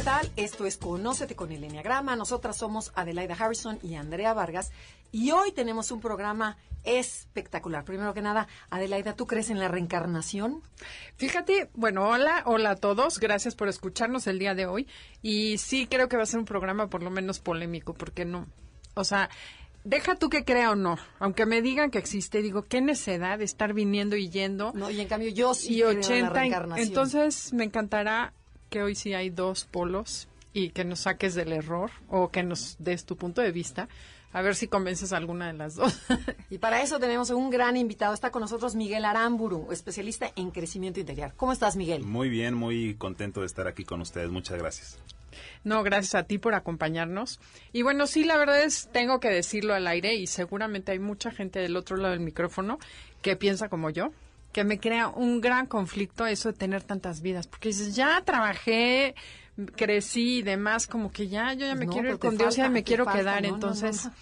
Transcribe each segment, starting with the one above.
¿Qué tal? Esto es Conócete con el Enneagrama. Nosotras somos Adelaida Harrison y Andrea Vargas. Y hoy tenemos un programa espectacular. Primero que nada, Adelaida, ¿tú crees en la reencarnación? Fíjate, bueno, hola, hola a todos. Gracias por escucharnos el día de hoy. Y sí creo que va a ser un programa por lo menos polémico, porque no, o sea, deja tú que crea o no, aunque me digan que existe, digo, qué necedad de estar viniendo y yendo. No, y en cambio yo sí y creo en 80, la reencarnación. entonces me encantará que hoy sí hay dos polos y que nos saques del error o que nos des tu punto de vista. A ver si convences a alguna de las dos. Y para eso tenemos un gran invitado. Está con nosotros Miguel Aramburu, especialista en crecimiento interior. ¿Cómo estás, Miguel? Muy bien, muy contento de estar aquí con ustedes. Muchas gracias. No, gracias a ti por acompañarnos. Y bueno, sí, la verdad es, tengo que decirlo al aire y seguramente hay mucha gente del otro lado del micrófono que piensa como yo, que me crea un gran conflicto eso de tener tantas vidas, porque dices, ya trabajé, crecí y demás, como que ya, yo ya me No, quiero ir te con Dios, me quiero falta, quedar, no, entonces no.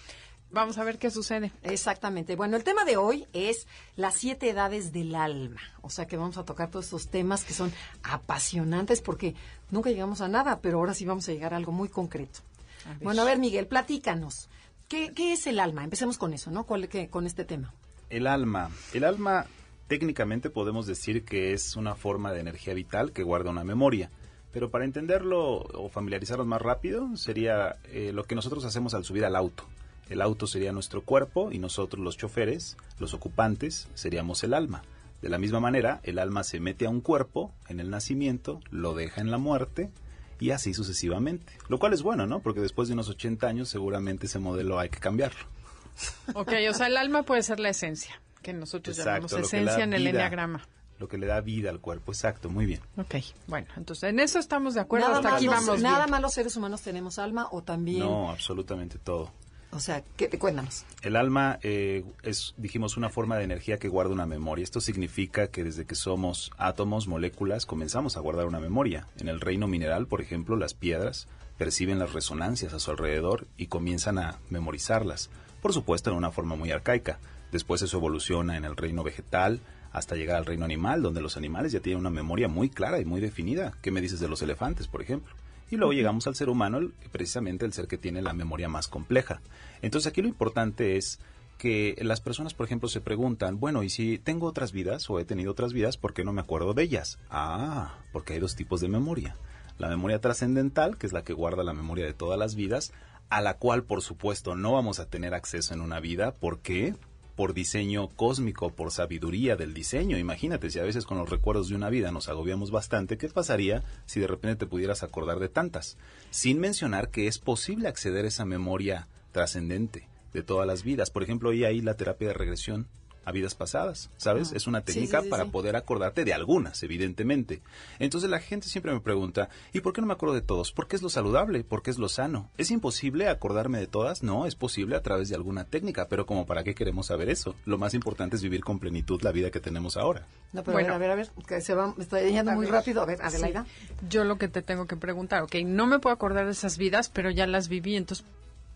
vamos a ver qué sucede. Exactamente. Bueno, el tema de hoy es las siete edades del alma. O sea que vamos a tocar todos estos temas que son apasionantes porque nunca llegamos a nada, pero ahora sí vamos a llegar a algo muy concreto. A. Bueno, a ver, Miguel, platícanos. ¿Qué, qué es el alma? Empecemos con eso, ¿no? ¿Cuál- qué- con este tema. El alma. El alma técnicamente podemos decir que es una forma de energía vital que guarda una memoria. Pero para entenderlo o familiarizarnos más rápido sería eh, lo que nosotros hacemos al subir al auto. El auto sería nuestro cuerpo y nosotros los choferes, los ocupantes, seríamos el alma. De la misma manera, el alma se mete a un cuerpo en el nacimiento, lo deja en la muerte y así sucesivamente. Lo cual es bueno, ¿no? Porque después de unos 80 años seguramente ese modelo hay que cambiarlo. Ok, o sea, el alma puede ser la esencia, que nosotros Exacto, llamamos esencia en el vida. enneagrama. Lo que le da vida al cuerpo, exacto, muy bien. Ok, bueno, entonces en eso estamos de acuerdo, nada hasta más aquí los, vamos nada bien. más los seres humanos tenemos alma o también. No, absolutamente todo. O sea, ¿qué te cuéntanos? El alma eh, es, dijimos, una forma de energía que guarda una memoria. Esto significa que desde que somos átomos, moléculas, comenzamos a guardar una memoria. En el reino mineral, por ejemplo, las piedras perciben las resonancias a su alrededor y comienzan a memorizarlas. Por supuesto, en una forma muy arcaica. Después eso evoluciona en el reino vegetal hasta llegar al reino animal, donde los animales ya tienen una memoria muy clara y muy definida. ¿Qué me dices de los elefantes, por ejemplo? Y luego llegamos al ser humano, el- precisamente el ser que tiene la memoria más compleja. Entonces aquí lo importante es que las personas, por ejemplo, se preguntan, bueno, ¿y si tengo otras vidas o he tenido otras vidas, por qué no me acuerdo de ellas? Ah, porque hay dos tipos de memoria. La memoria trascendental, que es la que guarda la memoria de todas las vidas, a la cual, por supuesto, no vamos a tener acceso en una vida. ¿Por qué? Por diseño cósmico, por sabiduría del diseño. Imagínate, si a veces con los recuerdos de una vida nos agobiamos bastante, ¿qué pasaría si de repente te pudieras acordar de tantas? Sin mencionar que es posible acceder a esa memoria trascendente de todas las vidas. Por ejemplo, y ahí la terapia de regresión a vidas pasadas, ¿sabes? Ah, es una técnica sí, sí, para sí. poder acordarte de algunas, evidentemente. Entonces la gente siempre me pregunta, ¿y por qué no me acuerdo de todos? ¿Por qué es lo saludable? ¿Por qué es lo sano? ¿Es imposible acordarme de todas? No, es posible a través de alguna técnica, pero como para qué queremos saber eso? Lo más importante es vivir con plenitud la vida que tenemos ahora. No, pero Bueno. a ver, a ver, a ver, que se va, me está yendo muy rápido. A ver, Adelaida. Sí. Yo lo que te tengo que preguntar, ok, no me puedo acordar de esas vidas, pero ya las viví, entonces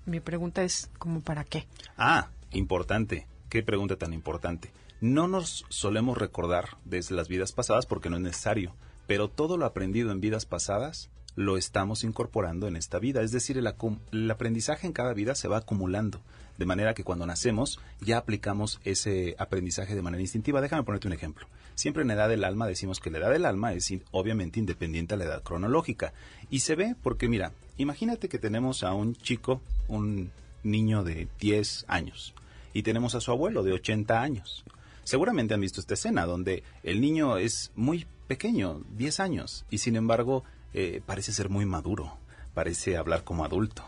mi pregunta es, ¿como para qué? Ah, importante. Qué pregunta tan importante. No nos solemos recordar desde las vidas pasadas porque no es necesario, pero todo lo aprendido en vidas pasadas lo estamos incorporando en esta vida. Es decir, el, el aprendizaje en cada vida se va acumulando. De manera que cuando nacemos ya aplicamos ese aprendizaje de manera instintiva. Déjame ponerte un ejemplo. Siempre en edad del alma decimos que la edad del alma es obviamente independiente a la edad cronológica. Y se ve porque, mira, imagínate que tenemos a un chico, un niño de 10 años, y tenemos a su abuelo de 80 años. Seguramente han visto esta escena donde el niño es muy pequeño, 10 años, y sin embargo eh, parece ser muy maduro, parece hablar como adulto,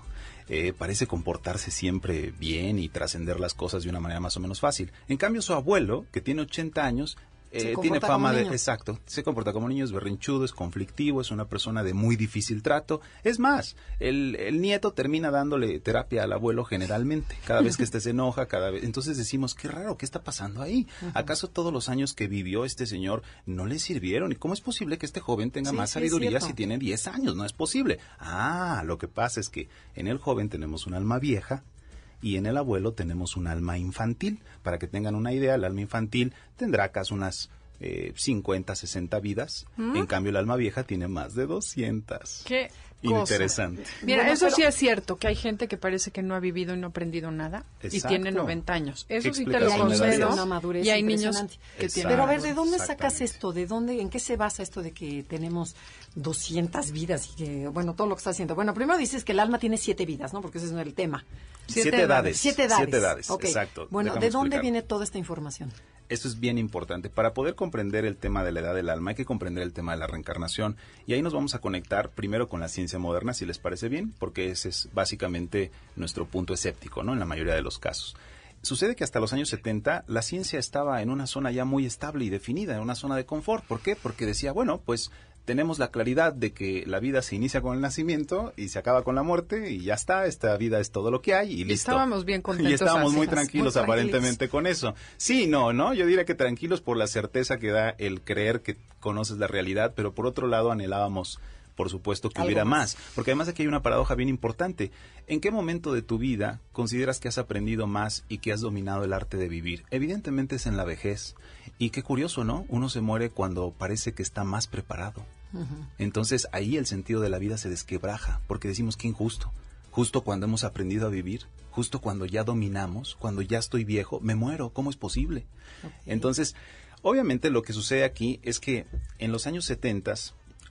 eh, parece comportarse siempre bien y trascender las cosas de una manera más o menos fácil. En cambio, su abuelo, que tiene 80 años, eh, tiene fama de, exacto, se comporta como niño, es berrinchudo, es conflictivo, es una persona de muy difícil trato. Es más, el, el nieto termina dándole terapia al abuelo generalmente, cada vez que este se enoja, cada vez. Entonces decimos, qué raro, ¿qué está pasando ahí? ¿Acaso todos los años que vivió este señor no le sirvieron? ¿Y cómo es posible que este joven tenga Sí, más sabiduría si tiene 10 años? No es posible. Ah, lo que pasa es que en el joven tenemos un alma vieja y en el abuelo tenemos un alma infantil. Para que tengan una idea, el alma infantil tendrá acaso unas eh, 50, 60 vidas. ¿Mm? En cambio, el alma vieja tiene más de 200. Qué cosa. Interesante. Mira, Bueno, eso pero- sí es cierto, que hay gente que parece que no ha vivido y no ha aprendido nada y tiene 90 años. Eso sí te lo concedo. Y hay niños impresionante. que tienen... Pero a ver, ¿de dónde sacas esto? ¿De dónde, en qué se basa esto de que tenemos 200 vidas y que, bueno, todo lo que está haciendo? Bueno, primero dices que el alma tiene siete vidas, ¿no? Porque ese es el tema. Siete Siete, edades. Siete edades. Siete edades, exacto. Bueno, Déjame ¿de dónde explicar. viene toda esta información? Esto es bien importante. Para poder comprender el tema de la edad del alma hay que comprender el tema de la reencarnación. Y ahí nos vamos a conectar primero con la ciencia moderna, si les parece bien, porque ese es básicamente nuestro punto escéptico, ¿no? En la mayoría de los casos. Sucede que hasta los años 70 la ciencia estaba en una zona ya muy estable y definida, en una zona de confort. ¿Por qué? Porque decía, bueno, pues tenemos la claridad de que la vida se inicia con el nacimiento y se acaba con la muerte y ya está, esta vida es todo lo que hay y listo. estábamos bien contentos Y estábamos muy tranquilos. aparentemente con eso. Sí, no, no, yo diría que tranquilos por la certeza que da el creer que conoces la realidad, pero por otro lado anhelábamos, por supuesto, que Algo hubiera más. más. Porque además aquí hay una paradoja bien importante. ¿En qué momento de tu vida consideras que has aprendido más y que has dominado el arte de vivir? Evidentemente es en la vejez. Y qué curioso, ¿no? Uno se muere cuando parece que está más preparado. Entonces ahí el sentido de la vida se desquebraja, porque decimos que injusto. Justo cuando hemos aprendido a vivir, justo cuando ya dominamos, cuando ya estoy viejo, me muero. ¿Cómo es posible? Entonces, obviamente lo que sucede aquí es que en los años 70,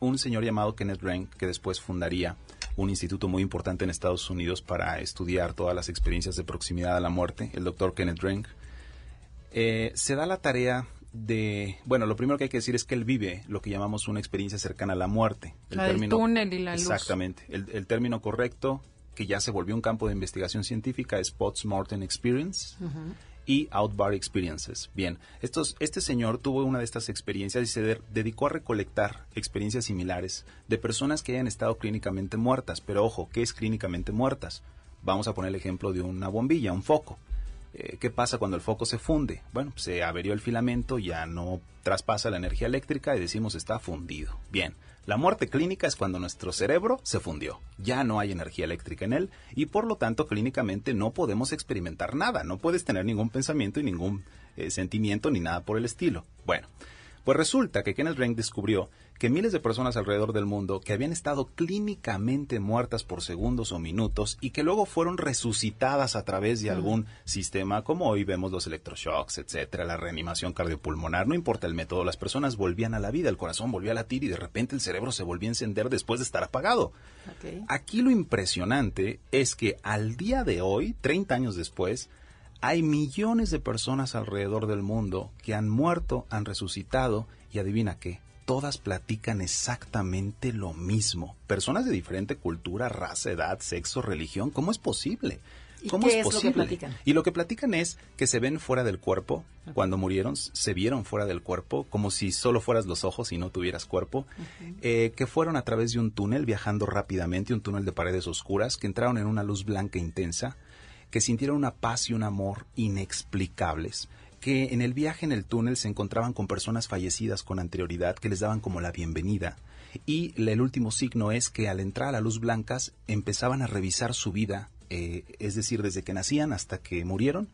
un señor llamado Kenneth Rank, que después fundaría un instituto muy importante en Estados Unidos para estudiar todas las experiencias de proximidad a la muerte, el doctor Kenneth Rank, eh, se da la tarea de, bueno, lo primero que hay que decir es que él vive lo que llamamos una experiencia cercana a la muerte. La del túnel y la luz. Exactamente. El, el término correcto, que ya se volvió un campo de investigación científica, es Post-Mortem Experience y Outbar Experiences. Bien, estos, este señor tuvo una de estas experiencias y se de- dedicó a recolectar experiencias similares de personas que hayan estado clínicamente muertas. Pero ojo, ¿qué es clínicamente muertas? Vamos a poner el ejemplo de una bombilla, un foco. Eh, ¿Qué pasa cuando el foco se funde? Bueno, se averió el filamento, ya no traspasa la energía eléctrica y decimos está fundido. Bien, la muerte clínica es cuando nuestro cerebro se fundió, ya no hay energía eléctrica en él y por lo tanto clínicamente no podemos experimentar nada, no puedes tener ningún pensamiento y ningún eh, sentimiento ni nada por el estilo. Bueno, pues resulta que Kenneth Rank descubrió que miles de personas alrededor del mundo que habían estado clínicamente muertas por segundos o minutos y que luego fueron resucitadas a través de algún sistema como hoy vemos los electroshocks, etcétera, la reanimación cardiopulmonar, no importa el método, las personas volvían a la vida, el corazón volvía a latir y de repente el cerebro se volvía a encender después de estar apagado. Aquí lo impresionante es que al día de hoy, 30 años después, hay millones de personas alrededor del mundo que han muerto, han resucitado y adivina qué, todas platican exactamente lo mismo. Personas de diferente cultura, raza, edad, sexo, religión, ¿cómo es posible? ¿Y ¿Cómo qué es es lo que posible? platican? Y lo que platican es que se ven fuera del cuerpo cuando murieron, se vieron fuera del cuerpo, como si solo fueras los ojos y no tuvieras cuerpo, eh, que fueron a través de un túnel viajando rápidamente, un túnel de paredes oscuras, que entraron en una luz blanca intensa, que sintieron una paz y un amor inexplicables, que en el viaje en el túnel se encontraban con personas fallecidas con anterioridad que les daban como la bienvenida. Y el último signo es que al entrar a la luz blancas empezaban a revisar su vida, eh, es decir, desde que nacían hasta que murieron,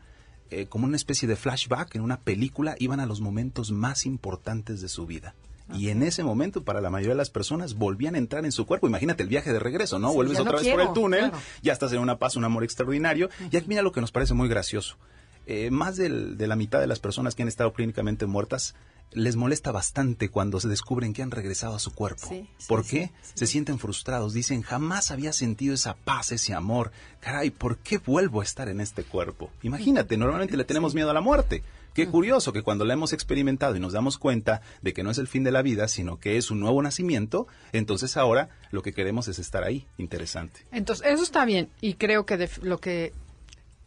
eh, como una especie de flashback en una película, iban a los momentos más importantes de su vida. Y en ese momento, para la mayoría de las personas, volvían a entrar en su cuerpo. Imagínate el viaje de regreso, ¿no? Sí, Vuelves no otra vez por el túnel, claro. ya estás en una paz, un amor extraordinario. Y aquí mira lo que nos parece muy gracioso. Eh, más del- de la mitad de las personas que han estado clínicamente muertas les molesta bastante cuando se descubren que han regresado a su cuerpo. Sí, sí, ¿Por qué? sí. Se sienten frustrados, dicen, jamás había sentido esa paz, ese amor. Caray, ¿por qué vuelvo a estar en este cuerpo? Imagínate, normalmente le tenemos miedo a la muerte. Qué curioso que cuando la hemos experimentado y nos damos cuenta de que no es el fin de la vida, sino que es un nuevo nacimiento, entonces ahora lo que queremos es estar ahí. Interesante. Entonces, eso está bien y creo que lo que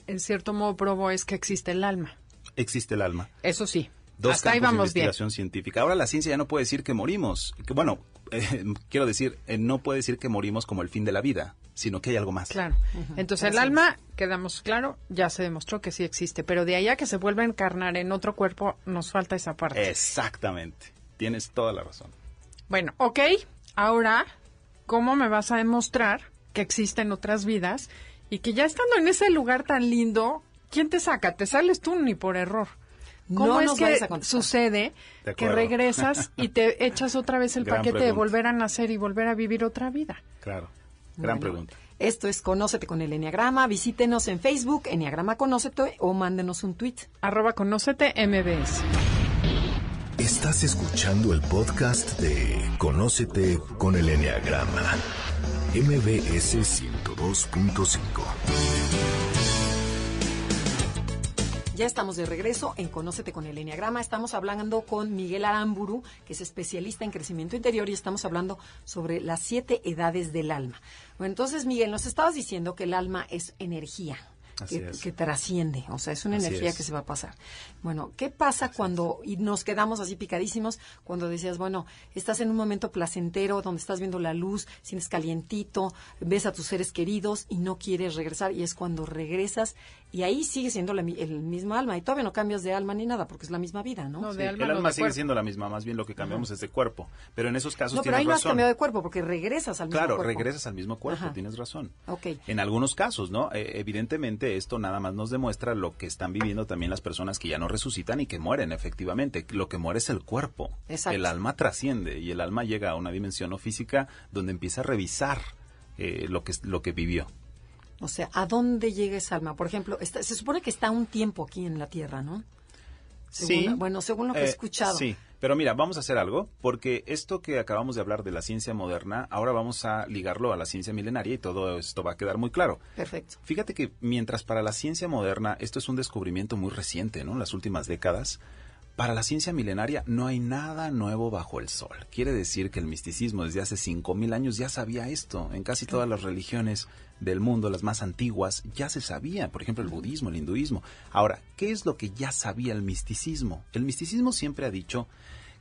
en cierto modo probó es que existe el alma. Existe el alma. Eso sí. Dos Hasta ahí campos de vamos bien. investigación científica. Ahora la ciencia ya no puede decir que morimos. Que, bueno, eh, quiero decir, eh, no puede decir que morimos como el fin de la vida, sino que hay algo más. Claro. Entonces el alma, quedamos claro, ya se demostró que sí existe, pero de allá que se vuelva a encarnar en otro cuerpo, nos falta esa parte. Exactamente. Tienes toda la razón. Bueno, ok, ahora, ¿cómo me vas a demostrar que existen otras vidas y que ya estando en ese lugar tan lindo, ¿quién te saca? Te sales tú ni por error. ¿Cómo No es nos que sucede De que regresas y te echas otra vez el Gran paquete de volver a nacer y volver a vivir otra vida? Claro. Gran Bueno, pregunta. Esto es Conócete con el Enneagrama. Visítenos en Facebook, Enneagrama Conócete, o mándenos un tweet. Arroba conócete MBS. Estás escuchando el podcast de Conócete con el Enneagrama. MBS 102.5. Ya estamos de regreso en Conócete con el Enneagrama. Estamos hablando con Miguel Aramburu, que es especialista en crecimiento interior, y estamos hablando sobre las siete edades del alma. Bueno, entonces, Miguel, nos estabas diciendo que el alma es energía. Que, es. que trasciende, o sea, es una Así energía es. que se va a pasar. Bueno, ¿qué pasa cuando, y nos quedamos así picadísimos, cuando decías, bueno, estás en un momento placentero, donde estás viendo la luz, sientes calientito, ves a tus seres queridos y no quieres regresar, y es cuando regresas, y ahí sigue siendo la mi- el mismo alma, y todavía no cambias de alma ni nada, porque es la misma vida, ¿no? No, Sí, de alma el alma sigue cuerpo. siendo la misma, más bien lo que cambiamos es de cuerpo. Pero en esos casos No, pero tienes ahí no has razón. cambiado de cuerpo, porque regresas al mismo Claro, cuerpo. regresas al mismo cuerpo, Ajá. tienes razón. Ok. En algunos casos, ¿no? Eh, evidentemente esto nada más nos demuestra lo que están viviendo también las personas que ya no resucitan y que mueren, efectivamente. Lo que muere es el cuerpo. Exacto. El alma trasciende y el alma llega a una dimensión no física donde empieza a revisar eh, lo, que, lo que vivió. O sea, ¿a dónde llega esa alma? Por ejemplo, está- se supone que está un tiempo aquí en la Tierra, ¿no? Según- bueno, según lo que he eh, escuchado. Sí, pero mira, vamos a hacer algo, porque esto que acabamos de hablar de la ciencia moderna, ahora vamos a ligarlo a la ciencia milenaria y todo esto va a quedar muy claro. Perfecto. Fíjate que mientras para la ciencia moderna esto es un descubrimiento muy reciente, ¿no? En las últimas décadas, para la ciencia milenaria no hay nada nuevo bajo el sol. Quiere decir que el misticismo desde hace 5.000 años ya sabía esto. En casi todas las religiones del mundo, las más antiguas, ya se sabía. Por ejemplo, el budismo, el hinduismo. Ahora, ¿qué es lo que ya sabía el misticismo? El misticismo siempre ha dicho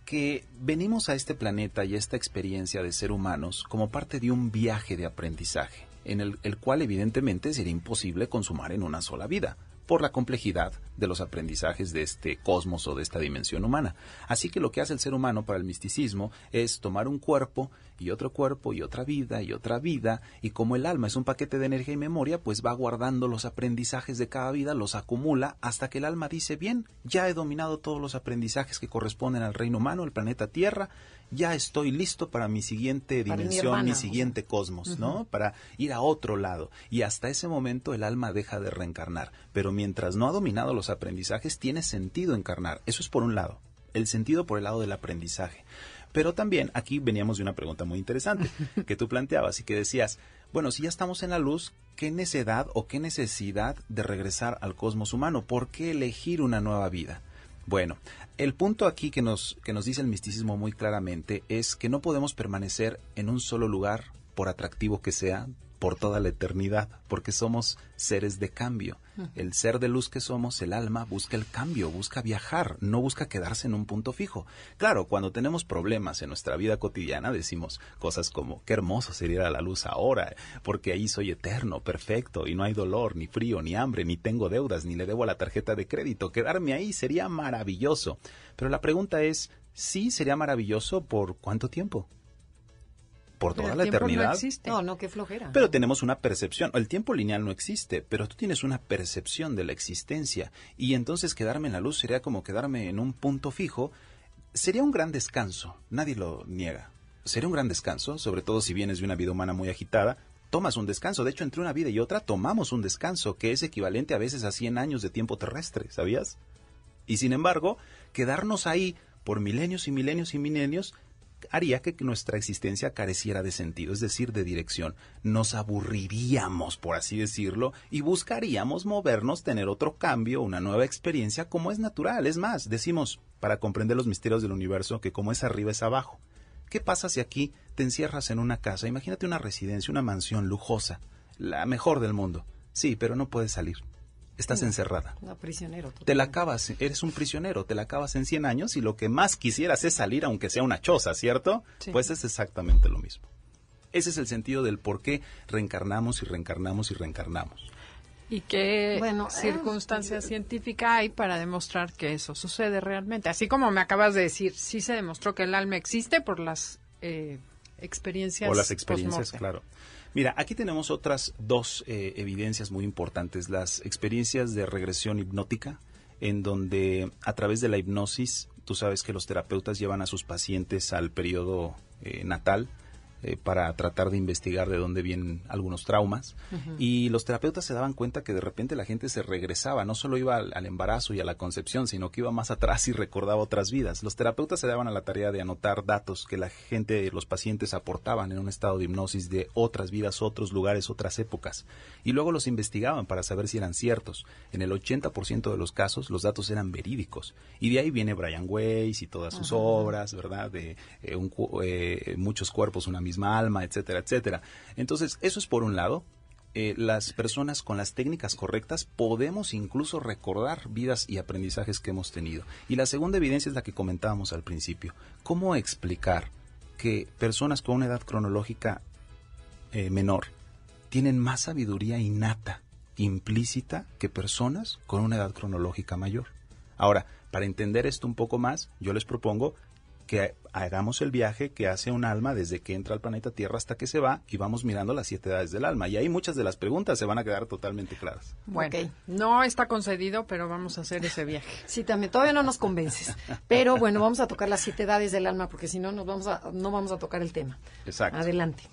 que venimos a este planeta y a esta experiencia de ser humanos como parte de un viaje de aprendizaje, en el, el cual evidentemente sería imposible consumar en una sola vida, por la complejidad de los aprendizajes de este cosmos o de esta dimensión humana. Así que lo que hace el ser humano para el misticismo es tomar un cuerpo y otro cuerpo y otra vida y otra vida, y como el alma es un paquete de energía y memoria, pues va guardando los aprendizajes de cada vida, los acumula hasta que el alma dice, bien, ya he dominado todos los aprendizajes que corresponden al reino humano, el planeta Tierra, ya estoy listo para mi siguiente Para dimensión, mi o sea. siguiente cosmos, ¿no? Para ir a otro lado. Y hasta ese momento el alma deja de reencarnar. Pero mientras no ha dominado los aprendizajes, tiene sentido encarnar. Eso es por un lado. El sentido por el lado del aprendizaje. Pero también aquí veníamos de una pregunta muy interesante que tú planteabas y que decías, bueno, si ya estamos en la luz, ¿qué necedad o qué necesidad de regresar al cosmos humano? ¿Por qué elegir una nueva vida? Bueno, el punto aquí que nos, que nos dice el misticismo muy claramente es que no podemos permanecer en un solo lugar, por atractivo que sea, por toda la eternidad, porque somos seres de cambio. El ser de luz que somos, el alma, busca el cambio, busca viajar, no busca quedarse en un punto fijo. Claro, cuando tenemos problemas en nuestra vida cotidiana, decimos cosas como, qué hermoso sería la luz ahora, porque ahí soy eterno, perfecto, y no hay dolor, ni frío, ni hambre, ni tengo deudas, ni le debo a la tarjeta de crédito. Quedarme ahí sería maravilloso. Pero la pregunta es, ¿sí sería maravilloso por cuánto tiempo? ¿Por Pero toda el la no eternidad? existe. No, no, qué flojera. Pero tenemos una percepción. El tiempo lineal no existe, pero tú tienes una percepción de la existencia. Y entonces quedarme en la luz sería como quedarme en un punto fijo. Sería un gran descanso, nadie lo niega. Sería un gran descanso, sobre todo si vienes de una vida humana muy agitada. Tomas un descanso. De hecho, entre una vida y otra tomamos un descanso, que es equivalente a veces a 100 años de tiempo terrestre, ¿sabías? Y sin embargo, quedarnos ahí por milenios y milenios y milenios haría que nuestra existencia careciera de sentido, es decir, de dirección. Nos aburriríamos, por así decirlo, y buscaríamos movernos, tener otro cambio, una nueva experiencia, como es natural. Es más, decimos, para comprender los misterios del universo, que como es arriba es abajo. ¿Qué pasa si aquí te encierras en una casa? Imagínate una residencia, una mansión lujosa, la mejor del mundo. Sí, pero no puedes salir. Estás encerrada. No, prisionero. Te la acabas, eres un prisionero, te la acabas en 100 años y lo que más quisieras es salir aunque sea una choza, ¿cierto? Sí. Pues es exactamente lo mismo. Ese es el sentido del por qué reencarnamos y reencarnamos y reencarnamos. ¿Y qué Bueno, eh, circunstancia científica hay para demostrar que eso sucede realmente? Así como me acabas de decir, sí se demostró que el alma existe por las eh, experiencias. O las experiencias, claro. Mira, aquí tenemos otras dos eh, evidencias muy importantes. Las experiencias de regresión hipnótica, en donde a través de la hipnosis, tú sabes que los terapeutas llevan a sus pacientes al periodo eh, natal eh, para tratar de investigar de dónde vienen algunos traumas. Y los terapeutas se daban cuenta que de repente la gente se regresaba, no solo iba al, al embarazo y a la concepción, sino que iba más atrás y recordaba otras vidas. Los terapeutas se daban a la tarea de anotar datos que la gente, los pacientes aportaban en un estado de hipnosis de otras vidas, otros lugares, otras épocas. Y luego los investigaban para saber si eran ciertos. En el 80% de los casos los datos eran verídicos. Y de ahí viene Brian Weiss y todas sus obras, ¿verdad? De eh, un eh, muchos cuerpos, una misma alma, etcétera, etcétera. Entonces, eso es por un lado. Eh, las personas con las técnicas correctas podemos incluso recordar vidas y aprendizajes que hemos tenido. Y la segunda evidencia es la que comentábamos al principio. ¿Cómo explicar que personas con una edad cronológica eh, menor tienen más sabiduría innata, implícita, que personas con una edad cronológica mayor? Ahora, para entender esto un poco más, yo les propongo que hagamos el viaje que hace un alma desde que entra al planeta Tierra hasta que se va y vamos mirando las siete edades del alma. Y ahí muchas de las preguntas se van a quedar totalmente claras. Bueno, no está concedido, pero vamos a hacer ese viaje. Sí, también, todavía no nos convences. Pero bueno, vamos a tocar las siete edades del alma, porque si no, nos vamos a, no vamos a tocar el tema. Exacto. Adelante.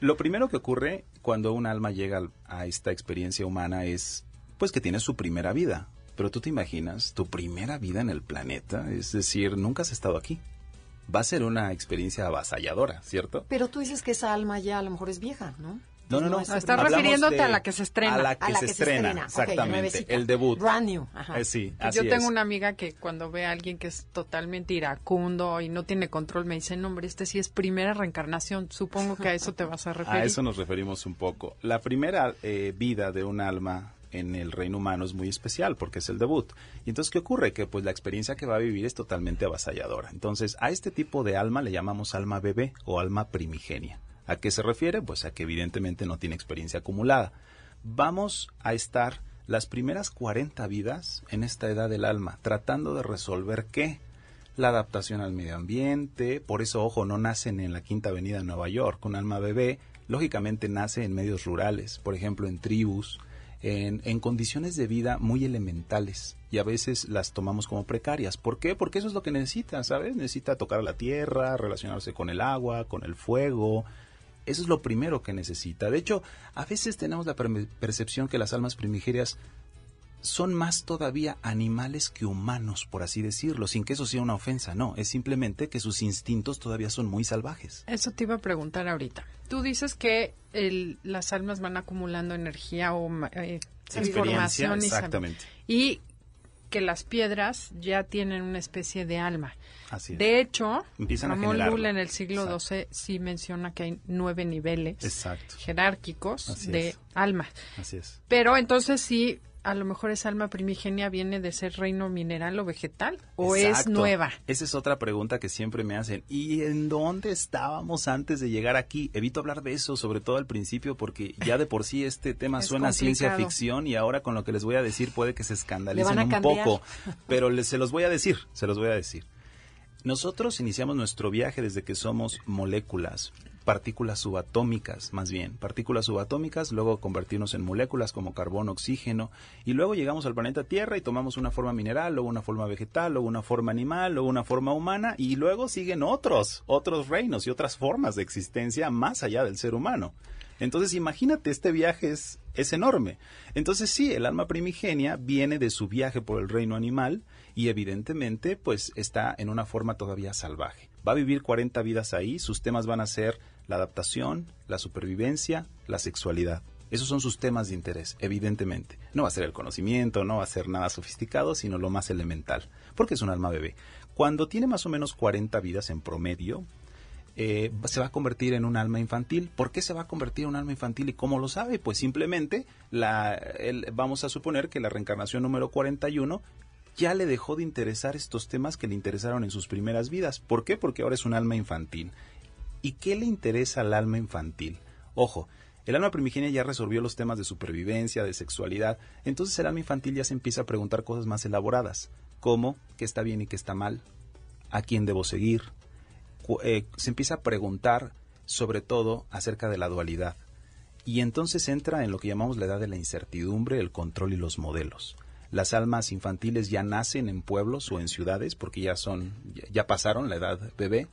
Lo primero que ocurre cuando un alma llega a esta experiencia humana es pues que tiene su primera vida. Pero tú te imaginas tu primera vida en el planeta, es decir, nunca has estado aquí. Va a ser una experiencia avasalladora, ¿cierto? Pero tú dices que esa alma ya a lo mejor es vieja, ¿no? No, no, no. es Estás refiriéndote de- a la que se estrena. A la que, A la se, que se estrena, exactamente. el debut. Brand new, ajá. Eh, sí, Pues así Yo tengo es. una amiga que cuando ve a alguien que es totalmente iracundo y no tiene control, me dice, no, hombre, este sí es primera reencarnación. Supongo que a eso te vas a referir. A eso nos referimos un poco. La primera eh, vida de un alma en el reino humano es muy especial porque es el debut. Y entonces, ¿qué ocurre? Que pues la experiencia que va a vivir es totalmente avasalladora. Entonces, a este tipo de alma le llamamos alma bebé o alma primigenia. ¿A qué se refiere? Pues a que evidentemente no tiene experiencia acumulada. Vamos a estar las primeras 40 vidas en esta edad del alma, tratando de resolver qué? la adaptación al medio ambiente, por eso, ojo, no nacen en la Quinta Avenida de Nueva York, un alma bebé, lógicamente nace en medios rurales, por ejemplo, en tribus, en, condiciones de vida muy elementales y a veces las tomamos como precarias. ¿Por qué? Porque eso es lo que necesita, ¿sabes? Necesita tocar la tierra, relacionarse con el agua, con el fuego. Eso es lo primero que necesita. De hecho, a veces tenemos la per- percepción que las almas primigenias son más todavía animales que humanos, por así decirlo, sin que eso sea una ofensa, no, es simplemente que sus instintos todavía son muy salvajes. Eso te iba a preguntar ahorita. Tú dices que el- las almas van acumulando energía o eh, información exactamente. y que las piedras ya tienen una especie de alma. Así es. De hecho, Empiezan Ramón. Lula en el siglo Exacto. XII sí menciona que hay nueve niveles Exacto. jerárquicos Así de es. alma. Así es. Pero entonces sí, a lo mejor esa alma primigenia viene de ser reino mineral o vegetal o es nueva. Esa es otra pregunta que siempre me hacen. ¿Y en dónde estábamos antes de llegar aquí? Evito hablar de eso, sobre todo al principio, porque ya de por sí este tema Es suena a ciencia ficción y ahora con lo que les voy a decir puede que se escandalicen un poco. Pero les, se los voy a decir, se los voy a decir. Nosotros iniciamos nuestro viaje desde que somos moléculas, partículas subatómicas, más bien, partículas subatómicas, luego convertirnos en moléculas como carbono, oxígeno, y luego llegamos al planeta Tierra y tomamos una forma mineral, luego una forma vegetal, luego una forma animal, luego una forma humana, y luego siguen otros, otros reinos y otras formas de existencia más allá del ser humano. Entonces, imagínate, este viaje es, es enorme. Entonces, sí, el alma primigenia viene de su viaje por el reino animal y evidentemente, pues, está en una forma todavía salvaje. Va a vivir 40 vidas ahí, sus temas van a ser la adaptación, la supervivencia, la sexualidad. Esos son sus temas de interés, evidentemente. No va a ser el conocimiento, no va a ser nada sofisticado, sino lo más elemental, porque es un alma bebé. Cuando tiene más o menos 40 vidas en promedio, eh, se va a convertir en un alma infantil. ¿Por qué se va a convertir en un alma infantil y cómo lo sabe? Pues simplemente la, vamos a suponer que la reencarnación número 41 ya le dejó de interesar estos temas que le interesaron en sus primeras vidas. ¿Por qué? Porque ahora es un alma infantil. ¿Y qué le interesa al alma infantil? Ojo, el alma primigenia ya resolvió los temas de supervivencia, de sexualidad, entonces el alma infantil ya se empieza a preguntar cosas más elaboradas, como qué está bien y qué está mal, a quién debo seguir, eh, se empieza a preguntar sobre todo acerca de la dualidad. Y entonces entra en lo que llamamos la edad de la incertidumbre, el control y los modelos. Las almas infantiles ya nacen en pueblos o en ciudades porque ya son, ya pasaron la edad bebé,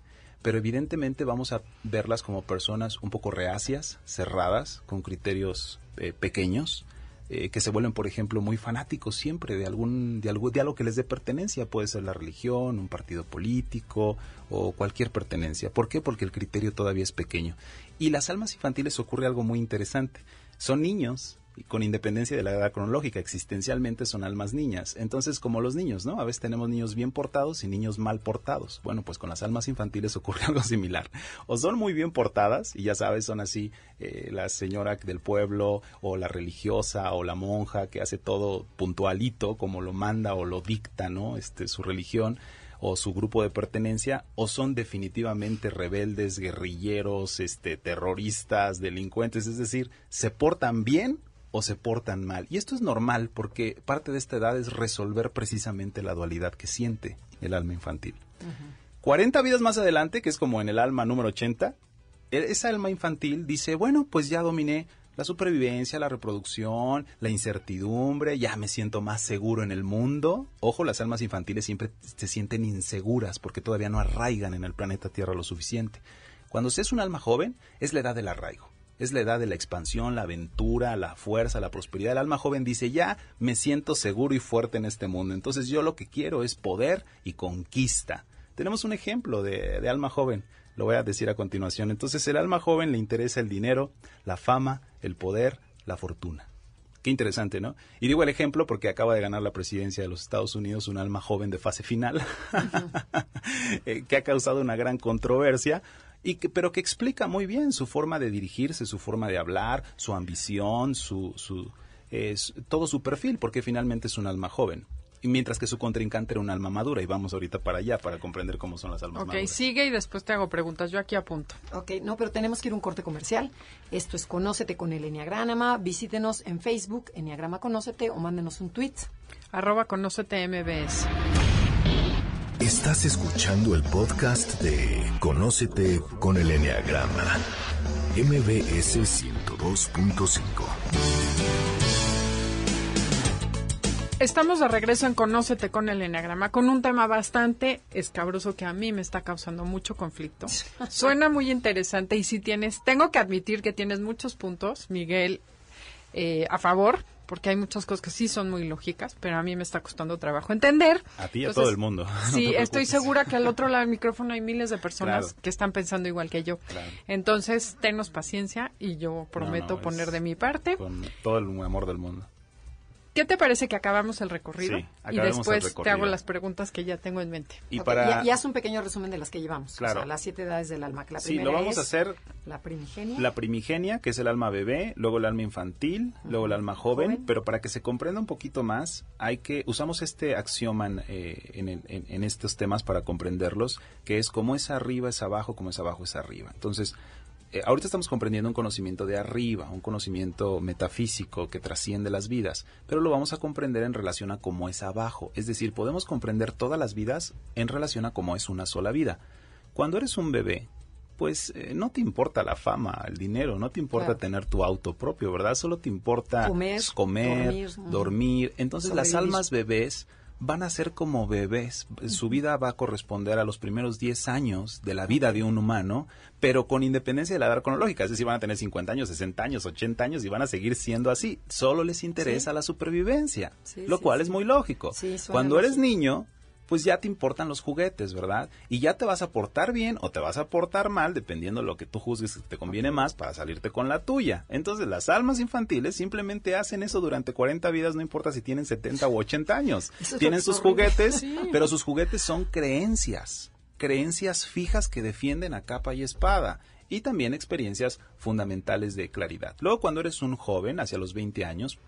pero evidentemente vamos a verlas como personas un poco reacias, cerradas, con criterios eh, pequeños, eh, que se vuelven, por ejemplo, muy fanáticos siempre de algún, de de algo que les dé pertenencia, puede ser la religión, un partido político o cualquier pertenencia. ¿Por qué? Porque el criterio todavía es pequeño. Y las almas infantiles ocurre algo muy interesante. Son niños con independencia de la edad cronológica, existencialmente son almas niñas. Entonces, como los niños, ¿no? A veces tenemos niños bien portados y niños mal portados. Bueno, pues con las almas infantiles ocurre algo similar. O son muy bien portadas, y ya sabes, son así eh, la señora del pueblo, o la religiosa, o la monja, que hace todo puntualito, como lo manda o lo dicta, ¿no? Este, su religión o su grupo de pertenencia o son definitivamente rebeldes, guerrilleros, este terroristas, delincuentes, es decir, se portan bien o se portan mal. Y esto es normal porque parte de esta edad es resolver precisamente la dualidad que siente el alma infantil. 40 vidas más adelante, que es como en el alma número 80, e-, esa alma infantil dice, bueno, pues ya dominé la supervivencia, la reproducción, la incertidumbre, ya me siento más seguro en el mundo. Ojo, las almas infantiles siempre se sienten inseguras porque todavía no arraigan en el planeta Tierra lo suficiente. Cuando se es un alma joven, es la edad del arraigo es la edad de la expansión, la aventura, la fuerza, la prosperidad. El alma joven dice, ya me siento seguro y fuerte en este mundo. Entonces yo lo que quiero es poder y conquista. Tenemos un ejemplo de, alma joven, lo voy a decir a continuación. Entonces el alma joven le interesa el dinero, la fama, el poder, la fortuna. Qué interesante, ¿no? Y digo el ejemplo porque acaba de ganar la presidencia de los Estados Unidos un alma joven de fase final, eh, que ha causado una gran controversia y que, pero que explica muy bien su forma de dirigirse, su forma de hablar, su ambición, su, su todo su perfil, porque finalmente es un alma joven. Y mientras que su contrincante era un alma madura, y vamos ahorita para allá para comprender cómo son las almas maduras. Ok, sigue y después te hago preguntas. Yo aquí apunto. Ok, no, pero tenemos que ir a un corte comercial. Esto es Conócete con el Enneagrama. Visítenos en Facebook, Enneagrama Conócete, o mándenos un tweet. Arroba Conócete MBS. Estás escuchando el podcast de Conócete con el Enneagrama, MBS 102.5. Estamos de regreso en Conócete con el Enneagrama con un tema bastante escabroso que a mí me está causando mucho conflicto. Suena muy interesante y si tienes, tengo que admitir que tienes muchos puntos, Miguel, eh, a favor porque hay muchas cosas que sí son muy lógicas, pero a mí me está costando trabajo entender. A ti y a todo el mundo. sí, estoy segura que al otro lado del micrófono hay miles de personas que están pensando igual que yo. Entonces, tenos paciencia y yo prometo poner de mi parte. Con todo el amor del mundo. ¿Qué te parece que acabamos el recorrido? y después te hago las preguntas que ya tengo en mente. Y, para... y, haz un pequeño resumen de las que llevamos. Claro. O sea, las siete edades del alma. La sí, lo vamos a hacer. La primigenia. La primigenia, que es el alma bebé, luego el alma infantil, luego el alma joven, Pero para que se comprenda un poquito más, hay que usamos este axioma eh, en, en estos temas para comprenderlos, que es como es arriba es abajo, como es abajo es arriba. Entonces, eh, ahorita estamos comprendiendo un conocimiento de arriba, un conocimiento metafísico que trasciende las vidas, pero lo vamos a comprender en relación a cómo es abajo. Es decir, podemos comprender todas las vidas en relación a cómo es una sola vida. Cuando eres un bebé, pues eh, no te importa la fama, el dinero, no te importa tener tu auto propio, ¿verdad? Solo te importa comer, comer dormir. Entonces las almas bebés van a ser como bebés. Su vida va a corresponder a los primeros 10 años de la vida de un humano, pero con independencia de la edad cronológica. Es decir, van a tener 50 años, 60 años, 80 años y van a seguir siendo así. Solo les interesa la supervivencia, lo cual es muy lógico. Cuando eres niño, pues ya te importan los juguetes, ¿verdad? Y ya te vas a portar bien o te vas a portar mal, dependiendo de lo que tú juzgues que te conviene más para salirte con la tuya. Entonces, las almas infantiles simplemente hacen eso durante 40 vidas, no importa si tienen 70 u 80 años. tienen sus juguetes, pero sus juguetes son creencias. creencias fijas que defienden a capa y espada y también experiencias fundamentales de claridad. Luego, cuando eres un joven, hacia los 20 años,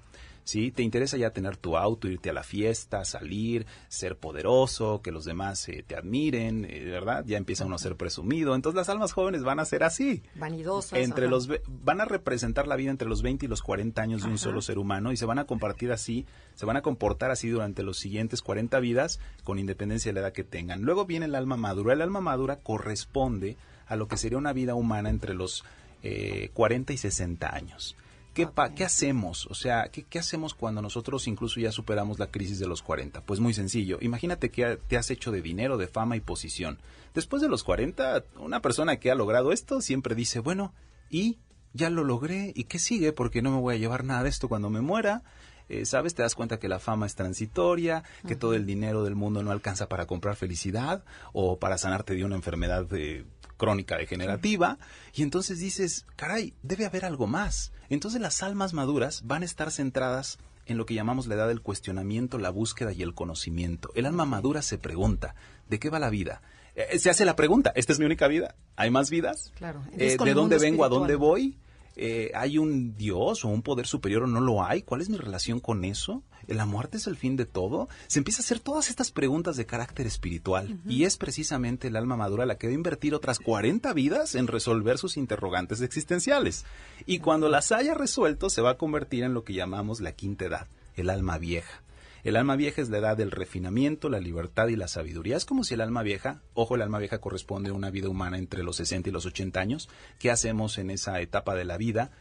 ¿sí? Te interesa ya tener tu auto, irte a la fiesta, salir, ser poderoso, que los demás eh, te admiren, eh, ¿verdad? Ya empieza uno a ser presumido. Entonces las almas jóvenes van a ser así. Vanidosas. Entre los, van a representar la vida entre los 20 y los 40 años de un solo ser humano y se van a compartir así, se van a comportar así durante los siguientes 40 vidas con independencia de la edad que tengan. Luego viene el alma madura. El alma madura corresponde a lo que sería una vida humana entre los eh, 40 y 60 años. ¿Qué, ¿Qué, hacemos? O sea, ¿qué, ¿qué, hacemos cuando nosotros incluso ya superamos la crisis de los 40? Pues muy sencillo. Imagínate que te has hecho de dinero, de fama y posición. Después de los 40, una persona que ha logrado esto siempre dice, bueno, ¿y? Ya lo logré. ¿Y qué sigue? Porque no me voy a llevar nada de esto cuando me muera. Eh, ¿sabes? Te das cuenta que la fama es transitoria, que todo el dinero del mundo no alcanza para comprar felicidad o para sanarte de una enfermedad de crónica degenerativa, y entonces dices, caray, debe haber algo más. Entonces las almas maduras van a estar centradas en lo que llamamos la edad del cuestionamiento, la búsqueda y el conocimiento. El alma madura se pregunta, ¿de qué va la vida? Eh, se hace la pregunta, ¿esta es mi única vida? ¿Hay más vidas? Claro. Eh, ¿De dónde vengo? ¿A dónde voy? Eh, ¿Hay un Dios o un poder superior o no lo hay? ¿Cuál es mi relación con eso? ¿La muerte es el fin de todo? Se empieza a hacer todas estas preguntas de carácter espiritual uh -huh. y es precisamente el alma madura la que va a invertir otras 40 vidas en resolver sus interrogantes existenciales. Y cuando las haya resuelto se va a convertir en lo que llamamos la quinta edad, el alma vieja. El alma vieja es la edad del refinamiento, la libertad y la sabiduría. Es como si el alma vieja, ojo, el alma vieja corresponde a una vida humana entre los 60 y los 80 años. ¿Qué hacemos en esa etapa de la vida?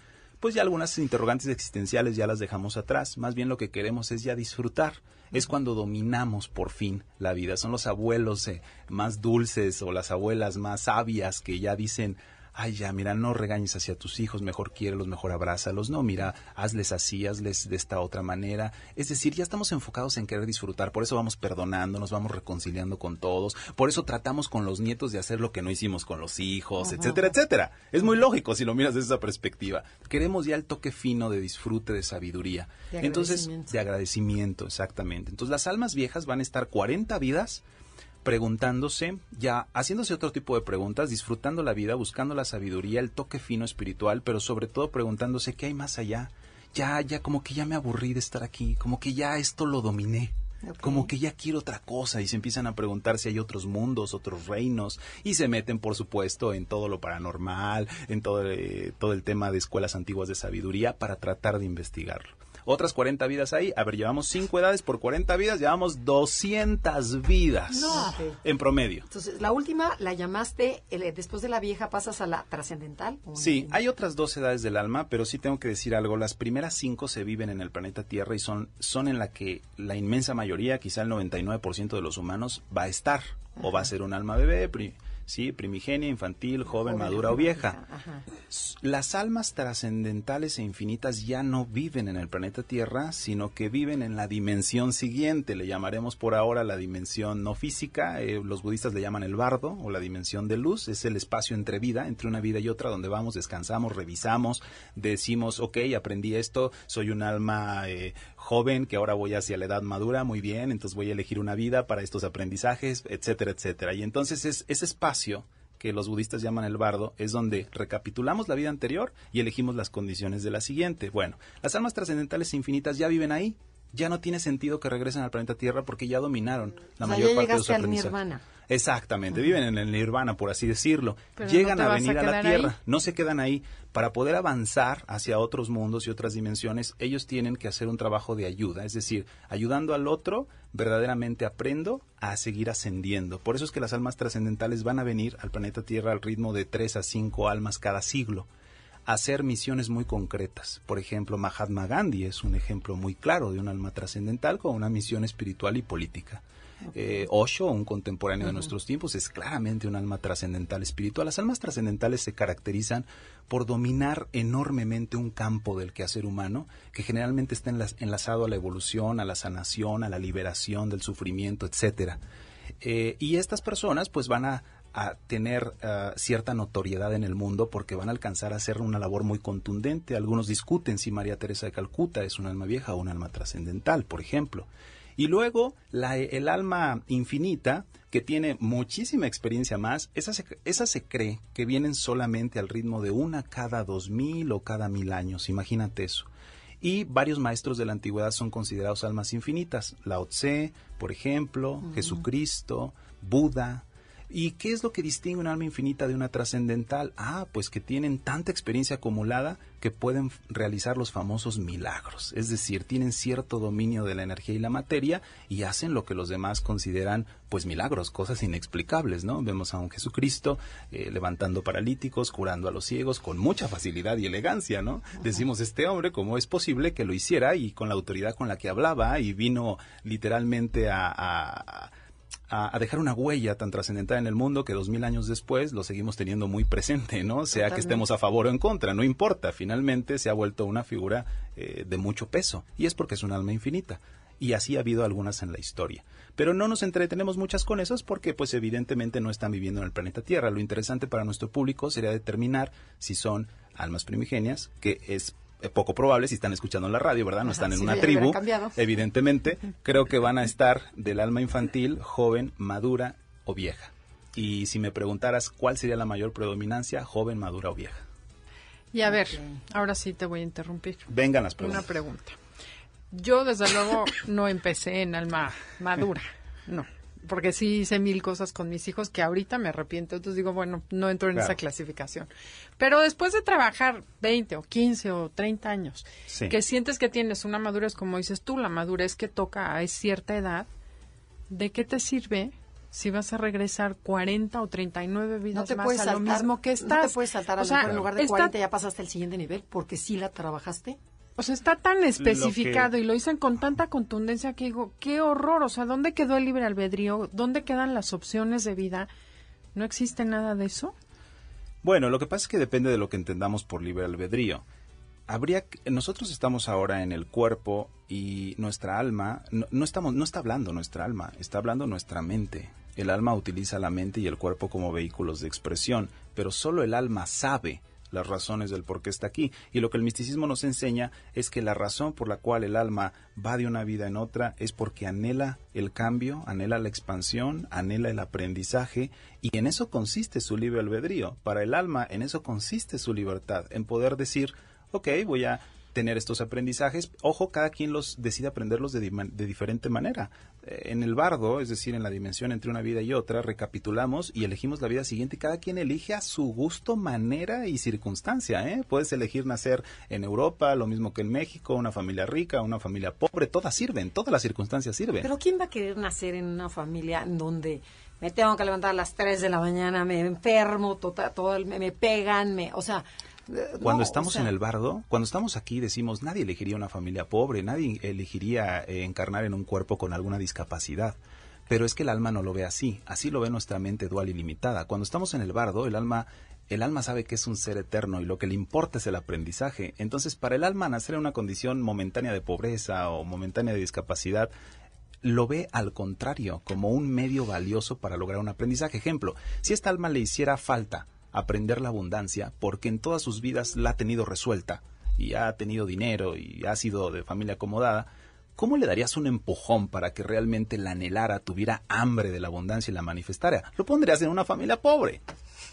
Pues ya algunas interrogantes existenciales ya las dejamos atrás. Más bien lo que queremos es ya disfrutar. Es cuando dominamos por fin la vida. Son los abuelos eh, más dulces o las abuelas más sabias que ya dicen, ay ya, mira, no regañes hacia tus hijos, mejor quiérelos, mejor abrázalos, no, mira, hazles así, hazles de esta otra manera. Es decir, ya estamos enfocados en querer disfrutar, por eso vamos perdonando, nos vamos reconciliando con todos, por eso tratamos con los nietos de hacer lo que no hicimos con los hijos, Ajá. etcétera, etcétera. Es muy lógico si lo miras desde esa perspectiva. Queremos ya el toque fino de disfrute, de sabiduría. De Entonces, de agradecimiento, exactamente. Entonces, las almas viejas van a estar 40 vidas preguntándose, ya haciéndose otro tipo de preguntas, disfrutando la vida, buscando la sabiduría, el toque fino espiritual, pero sobre todo preguntándose qué hay más allá. Ya, ya, como que ya me aburrí de estar aquí, como que ya esto lo dominé. Okay. Como que ya quiero otra cosa y se empiezan a preguntar si hay otros mundos, otros reinos y se meten, por supuesto, en todo lo paranormal, en todo, eh, todo el tema de escuelas antiguas de sabiduría para tratar de investigarlo otras 40 vidas ahí. A ver, llevamos 5 edades por 40 vidas, llevamos 200 vidas no. en promedio. Entonces, la última la llamaste, el, después de la vieja pasas a la trascendental. Sí, hay otras dos edades del alma, pero sí tengo que decir algo. Las primeras 5 se viven en el planeta Tierra y son, son en la que la inmensa mayoría, quizá el 99% de los humanos, va a estar. O va a ser un alma bebé, ¿sí? Primigenia, infantil, joven, joven madura o vieja. Ajá. Las almas trascendentales e infinitas ya no viven en el planeta Tierra, sino que viven en la dimensión siguiente. Le llamaremos por ahora la dimensión no física. Eh, los budistas le llaman el bardo o la dimensión de luz. Es el espacio entre vida, entre una vida y otra, donde vamos, descansamos, revisamos, decimos, ok, aprendí esto, soy un alma eh, joven que ahora voy hacia la edad madura, muy bien, entonces voy a elegir una vida para estos aprendizajes, etcétera, etcétera. Y entonces es ese espacio que los budistas llaman el bardo, es donde recapitulamos la vida anterior y elegimos las condiciones de la siguiente. Bueno, las almas trascendentales infinitas ya viven ahí, ya no tiene sentido que regresen al planeta Tierra porque ya dominaron la o sea, mayor ya parte de sus al Exactamente, viven en el nirvana, por así decirlo. Pero Llegan no a venir a a, la Tierra, ahí. no se quedan ahí. Para poder avanzar hacia otros mundos y otras dimensiones, ellos tienen que hacer un trabajo de ayuda, es decir, ayudando al otro, verdaderamente aprendo a seguir ascendiendo. Por eso es que las almas trascendentales van a venir al planeta Tierra al ritmo de 3 a 5 almas cada siglo a hacer misiones muy concretas. Por ejemplo, Mahatma Gandhi es un ejemplo muy claro de un alma trascendental con una misión espiritual y política. Eh, Osho, un contemporáneo uh -huh. de nuestros tiempos, es claramente un alma trascendental espiritual. Las almas trascendentales se caracterizan por dominar enormemente un campo del quehacer humano que generalmente está enlazado a la evolución, a la sanación, a la liberación del sufrimiento, etcétera. Eh, y estas personas pues van a, a tener uh, cierta notoriedad en el mundo porque van a alcanzar a hacer una labor muy contundente. Algunos discuten si María Teresa de Calcuta es un alma vieja o un alma trascendental, por ejemplo. Y luego la, el alma infinita, que tiene muchísima experiencia más, esa se, esa se cree que vienen solamente al ritmo de una cada dos mil o cada mil años. Imagínate eso. Y varios maestros de la antigüedad son considerados almas infinitas. Lao Tse, por ejemplo, Jesucristo, Buda, ¿Y qué es lo que distingue un alma infinita de una trascendental? Ah, pues que tienen tanta experiencia acumulada que pueden realizar los famosos milagros. Es decir, tienen cierto dominio de la energía y la materia y hacen lo que los demás consideran pues milagros, cosas inexplicables, ¿no? Vemos a un Jesucristo eh, levantando paralíticos, curando a los ciegos con mucha facilidad y elegancia, ¿no? Decimos, este hombre, ¿cómo es posible que lo hiciera? Y con la autoridad con la que hablaba y vino literalmente a a, dejar una huella tan trascendental en el mundo que dos mil años después lo seguimos teniendo muy presente, ¿no? Sea que estemos a favor o en contra, no importa. Finalmente se ha vuelto una figura eh, de mucho peso y es porque es un alma infinita. Y así ha habido algunas en la historia. Pero no nos entretenemos muchas con esos porque pues evidentemente no están viviendo en el planeta Tierra. Lo interesante para nuestro público sería determinar si son almas primigenias, que es poco probable si están escuchando en la radio, ¿verdad? No están en una tribu, evidentemente. Creo que van a estar del alma infantil, joven, madura o vieja. Y si me preguntaras cuál sería la mayor predominancia, joven, madura o vieja. Y a ver, ahora sí te voy a interrumpir. Vengan las preguntas. Una pregunta. Yo, desde luego, no empecé en alma madura, no porque sí hice mil cosas con mis hijos que ahorita me arrepiento, entonces digo, bueno, no entro en esa clasificación. Pero después de trabajar 20 o 15 o 30 años, que sientes que tienes una madurez, como dices tú, la madurez que toca a cierta edad, ¿de qué te sirve si vas a regresar 40 o 39 vidas no más a lo mismo que estás? No te puedes saltar a lo mejor en lugar de 40 ya pasaste al siguiente nivel porque sí la trabajaste. O sea, está tan especificado y lo dicen con tanta contundencia que digo, qué horror, o sea, ¿dónde quedó el libre albedrío? ¿Dónde quedan las opciones de vida? ¿No existe nada de eso? Bueno, lo que pasa es que depende de lo que entendamos por libre albedrío. Habría nosotros estamos ahora en el cuerpo y nuestra alma no, no estamos no está hablando nuestra alma, está hablando nuestra mente. El alma utiliza la mente y el cuerpo como vehículos de expresión, pero solo el alma sabe las razones del por qué está aquí. Y lo que el misticismo nos enseña es que la razón por la cual el alma va de una vida en otra es porque anhela el cambio, anhela la expansión, anhela el aprendizaje y en eso consiste su libre albedrío. Para el alma en eso consiste su libertad, en poder decir, ok, voy a tener estos aprendizajes. Ojo, cada quien los decide aprenderlos de, diferente manera. Eh, en el bardo, es decir, en la dimensión entre una vida y otra, recapitulamos y elegimos la vida siguiente cada quien elige a su gusto, manera y circunstancia. ¿eh? Puedes elegir nacer en Europa, lo mismo que en México, una familia rica, una familia pobre, todas sirven, todas las circunstancias sirven. Pero ¿quién va a querer nacer en una familia donde me tengo que levantar a las 3 de la mañana, me enfermo, todo, todo me, me pegan, me, o sea, cuando estamos en el bardo, cuando estamos aquí decimos, nadie elegiría una familia pobre, nadie elegiría eh, encarnar en un cuerpo con alguna discapacidad. Pero es que el alma no lo ve así, así lo ve nuestra mente dual y limitada. Cuando estamos en el bardo, el alma el alma sabe que es un ser eterno y lo que le importa es el aprendizaje. Entonces, para el alma nacer en una condición momentánea de pobreza o momentánea de discapacidad, lo ve al contrario, como un medio valioso para lograr un aprendizaje. Ejemplo, si esta alma le hiciera falta aprender la abundancia porque en todas sus vidas la ha tenido resuelta y ha tenido dinero y ha sido de familia acomodada, ¿cómo le darías un empujón para que realmente la anhelara, tuviera hambre de la abundancia y la manifestara? Lo pondrías en una familia pobre.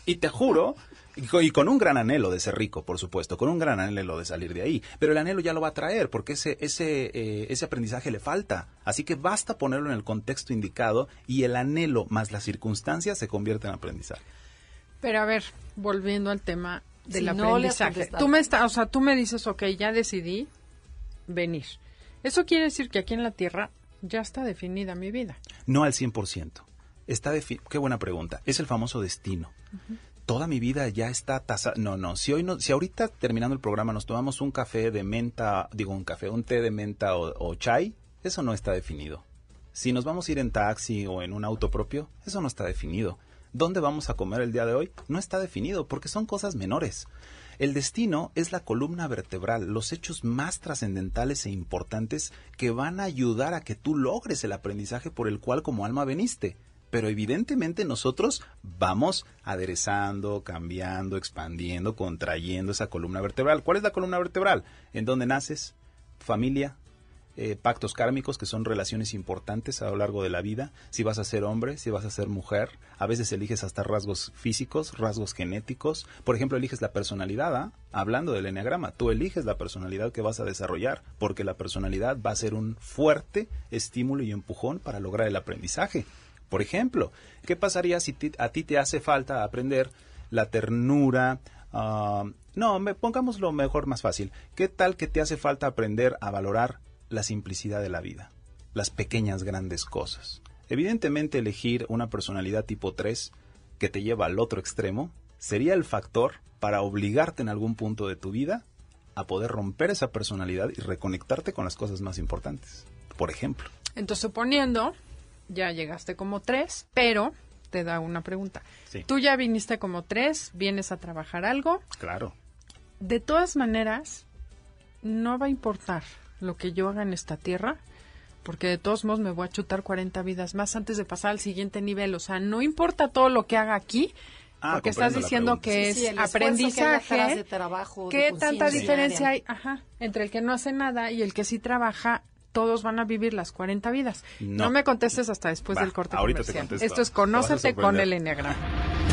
Y te juro, y con un gran anhelo de ser rico, por supuesto, con un gran anhelo de salir de ahí. Pero el anhelo ya lo va a traer, porque ese, ese, eh, ese aprendizaje le falta. Así que basta ponerlo en el contexto indicado y el anhelo más las circunstancias se convierte en aprendizaje. Pero a ver, volviendo al tema del aprendizaje. tú me está, o sea, tú me dices, ok, ya decidí venir. Eso quiere decir que aquí en la Tierra ya está definida mi vida. No al 100%. Está Qué buena pregunta. Es el famoso destino. Toda mi vida ya está tasada. No, no. Si hoy no, si ahorita terminando el programa nos tomamos un café de menta, digo un café, un té de menta o, o chai, eso no está definido. Si nos vamos a ir en taxi o en un auto propio, eso no está definido. ¿Dónde vamos a comer el día de hoy? No está definido porque son cosas menores. El destino es la columna vertebral, los hechos más trascendentales e importantes que van a ayudar a que tú logres el aprendizaje por el cual como alma veniste. Pero evidentemente nosotros vamos aderezando, cambiando, expandiendo, contrayendo esa columna vertebral. ¿Cuál es la columna vertebral? ¿En dónde naces? Familia, eh, pactos kármicos, que son relaciones importantes a lo largo de la vida, si vas a ser hombre, si vas a ser mujer, a veces eliges hasta rasgos físicos, rasgos genéticos, por ejemplo, eliges la personalidad, ¿ah? hablando del enneagrama, tú eliges la personalidad que vas a desarrollar, porque la personalidad va a ser un fuerte estímulo y empujón para lograr el aprendizaje. Por ejemplo, ¿qué pasaría si a ti te hace falta aprender la ternura, ah, no, me, pongámoslo mejor, más fácil. ¿Qué tal que te hace falta aprender a valorar la simplicidad de la vida, las pequeñas grandes cosas. Evidentemente elegir una personalidad tipo 3 que te lleva al otro extremo sería el factor para obligarte en algún punto de tu vida a poder romper esa personalidad y reconectarte con las cosas más importantes. Por ejemplo. Entonces, suponiendo, ya llegaste como 3, pero te da una pregunta. Tú ya viniste como 3, vienes a trabajar algo. Claro. De todas maneras, no va a importar lo que yo haga en esta tierra, porque de todos modos me voy a chutar 40 vidas más antes de pasar al siguiente nivel. O sea, no importa todo lo que haga aquí, ah, porque estás diciendo que es aprendizaje. ¿Qué tanta diferencia hay Ajá, entre el que no hace nada y el que sí trabaja? Todos van a vivir las 40 vidas. No, me contestes hasta después del corte comercial. Esto es Conócete con el Enneagrama.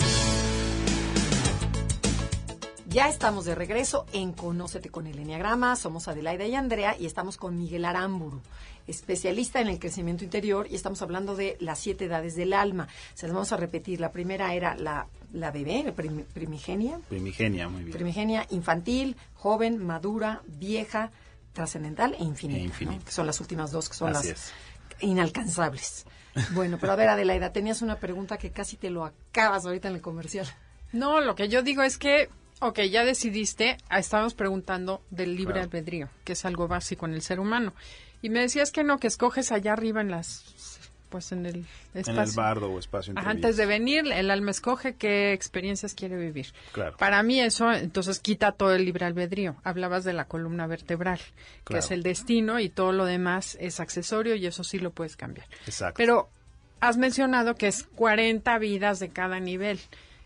Ya estamos de regreso en Conócete con el Enneagrama. Somos Adelaida y Andrea y estamos con Miguel Aramburu, especialista en el crecimiento interior y estamos hablando de las siete edades del alma. Se las vamos a repetir. La primera era la, la bebé, primigenia. Primigenia, muy bien. Primigenia, infantil, joven, madura, vieja, trascendental e infinita. E Que son las últimas dos, que son las inalcanzables. Bueno, pero a ver, Adelaida, tenías una pregunta que casi te lo acabas ahorita en el comercial. No, lo que yo digo es que, ok, ya decidiste, ah, estábamos preguntando del libre albedrío, que es algo básico en el ser humano. Y me decías que no, que escoges allá arriba en las pues en el espacio. En el bardo o espacio. antes de venir, el alma escoge qué experiencias quiere vivir. Claro. Para mí eso, entonces quita todo el libre albedrío. Hablabas de la columna vertebral, que es el destino y todo lo demás es accesorio y eso sí lo puedes cambiar. Exacto. Pero has mencionado que es 40 vidas de cada nivel.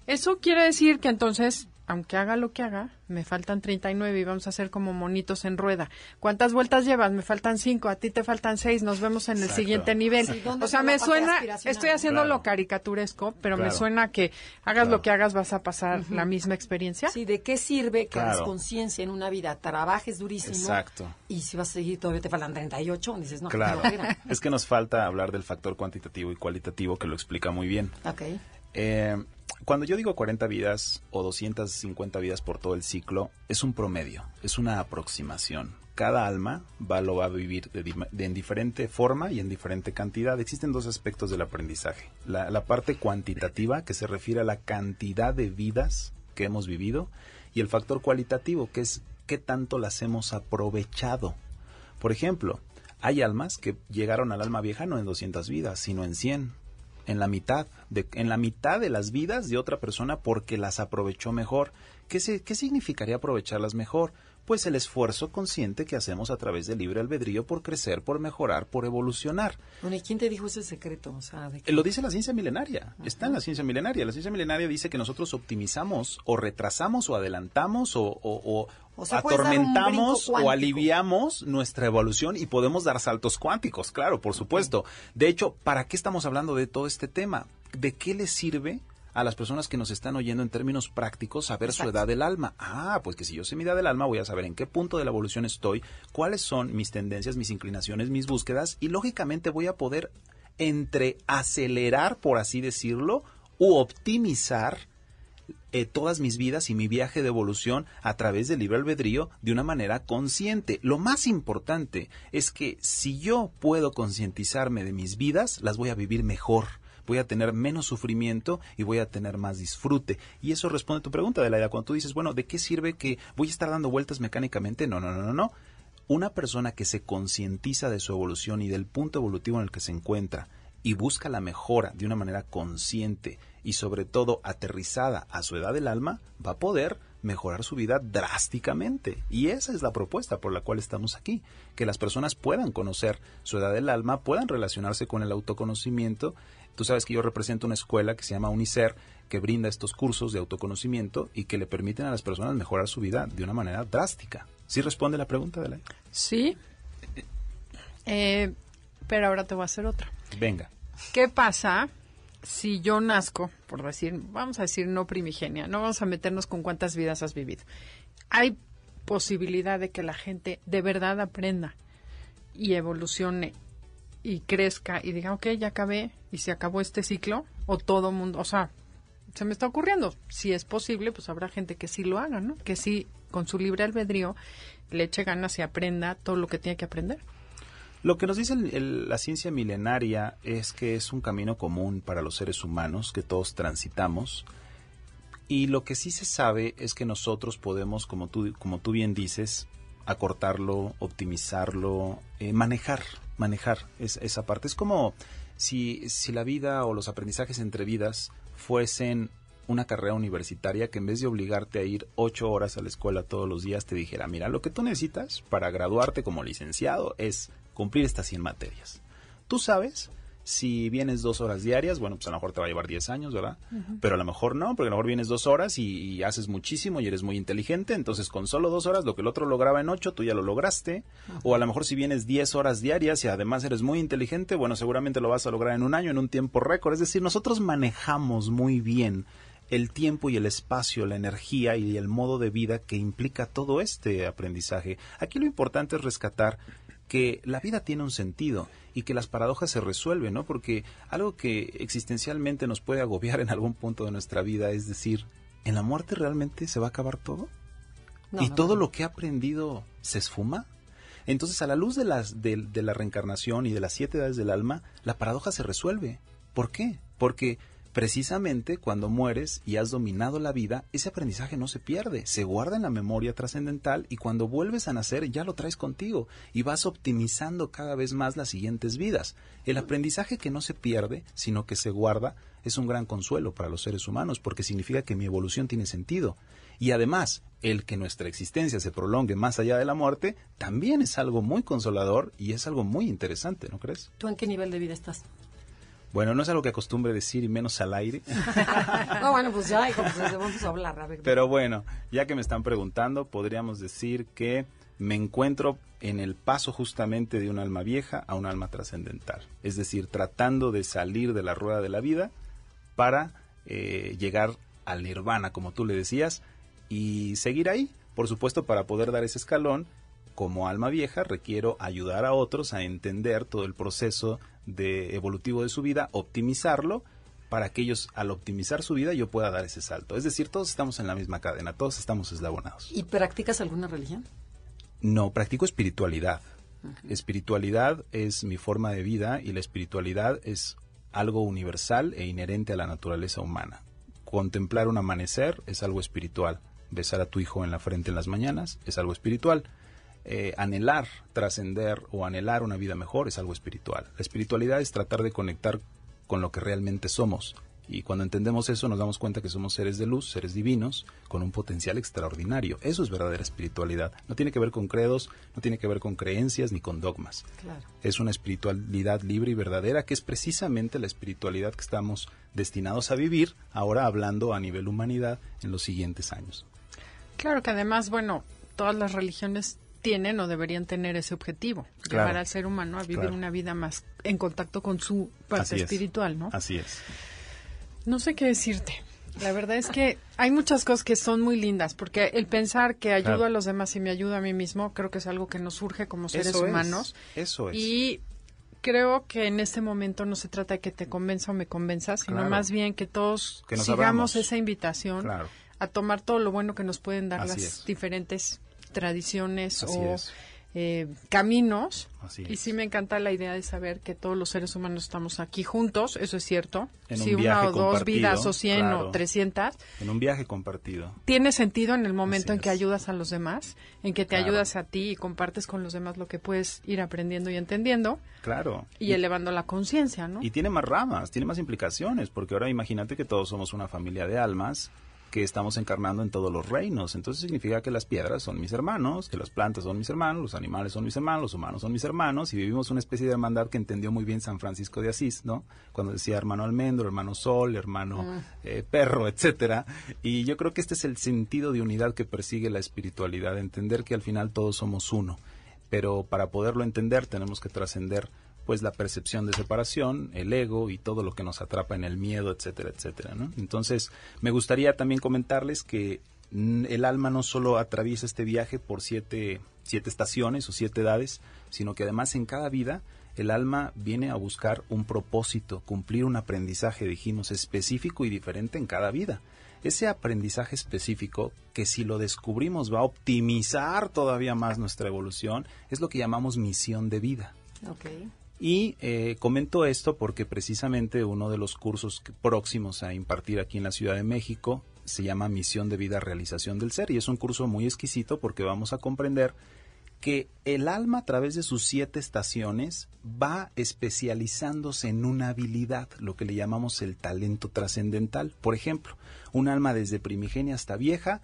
Eso quiere decir que entonces aunque haga lo que haga, me faltan 39 y vamos a hacer como monitos en rueda. ¿Cuántas vueltas llevas? Me faltan 5, a ti te faltan 6, nos vemos en el siguiente nivel. o sea, me suena, estoy haciendo lo caricaturesco, pero me suena que hagas lo que hagas vas a pasar la misma experiencia. Sí, ¿de qué sirve que hagas conciencia en una vida, trabajes durísimo? Exacto. Y si vas a seguir, todavía te faltan 38, dices, no, claro. es que nos falta hablar del factor cuantitativo y cualitativo que lo explica muy bien. Ok. Eh, cuando yo digo 40 vidas o 250 vidas por todo el ciclo, es un promedio, es una aproximación. Cada alma va, lo va a vivir de, en diferente forma y en diferente cantidad. Existen dos aspectos del aprendizaje. La, la parte cuantitativa, que se refiere a la cantidad de vidas que hemos vivido, y el factor cualitativo, que es qué tanto las hemos aprovechado. Por ejemplo, hay almas que llegaron al alma vieja no en 200 vidas, sino en 100 en la mitad, de, en la mitad de las vidas de otra persona porque las aprovechó mejor. ¿Qué, se, ¿Qué significaría aprovecharlas mejor? Pues el esfuerzo consciente que hacemos a través del libre albedrío por crecer, por mejorar, por evolucionar. Bueno, ¿y quién te dijo ese secreto? O sea, Lo dice la ciencia milenaria. Está en la ciencia milenaria. La ciencia milenaria dice que nosotros optimizamos o retrasamos o adelantamos o, o, atormentamos o aliviamos nuestra evolución y podemos dar saltos cuánticos, claro, por supuesto. De hecho, ¿para qué estamos hablando de todo este tema? ¿De qué le sirve a las personas que nos están oyendo en términos prácticos saber su edad del alma. Ah, pues que si yo sé mi edad del alma voy a saber en qué punto de la evolución estoy, cuáles son mis tendencias, mis inclinaciones, mis búsquedas y lógicamente voy a poder entre acelerar, por así decirlo, u optimizar eh, todas mis vidas y mi viaje de evolución a través del libre albedrío de una manera consciente. Lo más importante es que si yo puedo concientizarme de mis vidas, las voy a vivir mejor voy a tener menos sufrimiento y voy a tener más disfrute. Y eso responde a tu pregunta, de la idea cuando tú dices, bueno, ¿de qué sirve que voy a estar dando vueltas mecánicamente? No, no, no, no, no. Una persona que se concientiza de su evolución y del punto evolutivo en el que se encuentra y busca la mejora de una manera consciente y sobre todo aterrizada a su edad del alma, va a poder mejorar su vida drásticamente. Y esa es la propuesta por la cual estamos aquí, que las personas puedan conocer su edad del alma, puedan relacionarse con el autoconocimiento. Tú sabes que yo represento una escuela que se llama UNICER, que brinda estos cursos de autoconocimiento y que le permiten a las personas mejorar su vida de una manera drástica. ¿Sí responde la pregunta de la? Sí. Eh, pero ahora te voy a hacer otra. Venga. ¿Qué pasa si yo nazco, por decir, vamos a decir no primigenia, no vamos a meternos con cuántas vidas has vivido? Hay posibilidad de que la gente de verdad aprenda y evolucione y crezca y diga, ok, ya acabé y se acabó este ciclo, o todo mundo, o sea, se me está ocurriendo. Si es posible, pues habrá gente que sí lo haga, ¿no? Que sí, con su libre albedrío, le eche ganas y aprenda todo lo que tiene que aprender. Lo que nos dice la ciencia milenaria es que es un camino común para los seres humanos que todos transitamos. Y lo que sí se sabe es que nosotros podemos, como tú, como tú bien dices, acortarlo, optimizarlo, eh, manejar, manejar esa parte. Es como si, si la vida o los aprendizajes entre vidas fuesen una carrera universitaria que en vez de obligarte a ir ocho horas a la escuela todos los días te dijera, mira, lo que tú necesitas para graduarte como licenciado es cumplir estas 100 materias. Tú sabes si vienes dos horas diarias, bueno, pues a lo mejor te va a llevar 10 años, ¿verdad? Pero a lo mejor no, porque a lo mejor vienes dos horas y, haces muchísimo y eres muy inteligente, entonces con solo dos horas lo que el otro lograba en ocho, tú ya lo lograste. O a lo mejor si vienes 10 horas diarias y además eres muy inteligente, bueno, seguramente lo vas a lograr en un año, en un tiempo récord. Es decir, nosotros manejamos muy bien el tiempo y el espacio, la energía y el modo de vida que implica todo este aprendizaje. Aquí lo importante es rescatar que la vida tiene un sentido y que las paradojas se resuelven, ¿no? Porque algo que existencialmente nos puede agobiar en algún punto de nuestra vida es decir, ¿en la muerte realmente se va a acabar todo? ¿Y todo lo que he aprendido se esfuma? Entonces, a la luz de, las, de, de la reencarnación y de las siete edades del alma, la paradoja se resuelve. ¿Por qué? Porque Precisamente cuando mueres y has dominado la vida, ese aprendizaje no se pierde, se guarda en la memoria trascendental y cuando vuelves a nacer ya lo traes contigo y vas optimizando cada vez más las siguientes vidas. El aprendizaje que no se pierde, sino que se guarda, es un gran consuelo para los seres humanos porque significa que mi evolución tiene sentido. Y además, el que nuestra existencia se prolongue más allá de la muerte, también es algo muy consolador y es algo muy interesante, ¿no crees? ¿Tú en qué nivel de vida estás? Bueno, no es algo que acostumbre decir y menos al aire. no, bueno, pues ya, hijo, pues vamos a hablar. A ver. Pero bueno, ya que me están preguntando, podríamos decir que me encuentro en el paso justamente de un alma vieja a un alma trascendental. Es decir, tratando de salir de la rueda de la vida para eh, llegar al nirvana, como tú le decías, y seguir ahí. Por supuesto, para poder dar ese escalón, como alma vieja requiero ayudar a otros a entender todo el proceso de evolutivo de su vida, optimizarlo para que ellos al optimizar su vida yo pueda dar ese salto. Es decir, todos estamos en la misma cadena, todos estamos eslabonados. ¿Y practicas alguna religión? No, practico espiritualidad. Espiritualidad es mi forma de vida y la espiritualidad es algo universal e inherente a la naturaleza humana. Contemplar un amanecer es algo espiritual. Besar a tu hijo en la frente en las mañanas es algo espiritual. Eh, anhelar trascender o anhelar una vida mejor es algo espiritual. La espiritualidad es tratar de conectar con lo que realmente somos. Y cuando entendemos eso nos damos cuenta que somos seres de luz, seres divinos, con un potencial extraordinario. Eso es verdadera espiritualidad. No tiene que ver con credos, no tiene que ver con creencias ni con dogmas. Es una espiritualidad libre y verdadera que es precisamente la espiritualidad que estamos destinados a vivir ahora hablando a nivel humanidad en los siguientes años. Claro que además, bueno, todas las religiones tienen o deberían tener ese objetivo, llevar al ser humano a vivir una vida más en contacto con su parte espiritual, ¿no? Así es. No sé qué decirte. La verdad es que hay muchas cosas que son muy lindas, porque el pensar que ayudo a los demás y me ayudo a mí mismo, creo que es algo que nos surge como seres humanos. Eso es. Y creo que en este momento no se trata de que te convenza o me convenza, sino más bien que todos sigamos esa invitación a tomar todo lo bueno que nos pueden dar las diferentes tradiciones o eh, caminos. y sí me encanta la idea de saber que todos los seres humanos estamos aquí juntos, eso es cierto. si una o dos vidas o cien o trescientas. En un viaje compartido. Tiene sentido en el momento en que ayudas a los demás, en que te ayudas a ti y compartes con los demás lo que puedes ir aprendiendo y entendiendo. Claro. Y, elevando la conciencia, ¿no? Y tiene más ramas, tiene más implicaciones, porque ahora imagínate que todos somos una familia de almas que estamos encarnando en todos los reinos. Entonces significa que las piedras son mis hermanos, que las plantas son mis hermanos, los animales son mis hermanos, los humanos son mis hermanos, y vivimos una especie de hermandad que entendió muy bien San Francisco de Asís, ¿no? Cuando decía hermano almendro, hermano sol, hermano Mm. eh, perro, etcétera. Y yo creo que este es el sentido de unidad que persigue la espiritualidad, entender que al final todos somos uno. Pero para poderlo entender tenemos que trascender pues la percepción de separación, el ego y todo lo que nos atrapa en el miedo, etcétera, etcétera, ¿no? Entonces, me gustaría también comentarles que mm, el alma no solo atraviesa este viaje por siete, siete estaciones o siete edades, sino que además en cada vida el alma viene a buscar un propósito, cumplir un aprendizaje, dijimos, específico y diferente en cada vida. Ese aprendizaje específico, que si lo descubrimos va a optimizar todavía más nuestra evolución, es lo que llamamos misión de vida. Y eh, comento esto porque precisamente uno de los cursos próximos a impartir aquí en la Ciudad de México se llama Misión de Vida Realización del Ser y es un curso muy exquisito porque vamos a comprender que el alma a través de sus siete estaciones va especializándose en una habilidad, lo que le llamamos el talento trascendental. Por ejemplo, un alma desde primigenia hasta vieja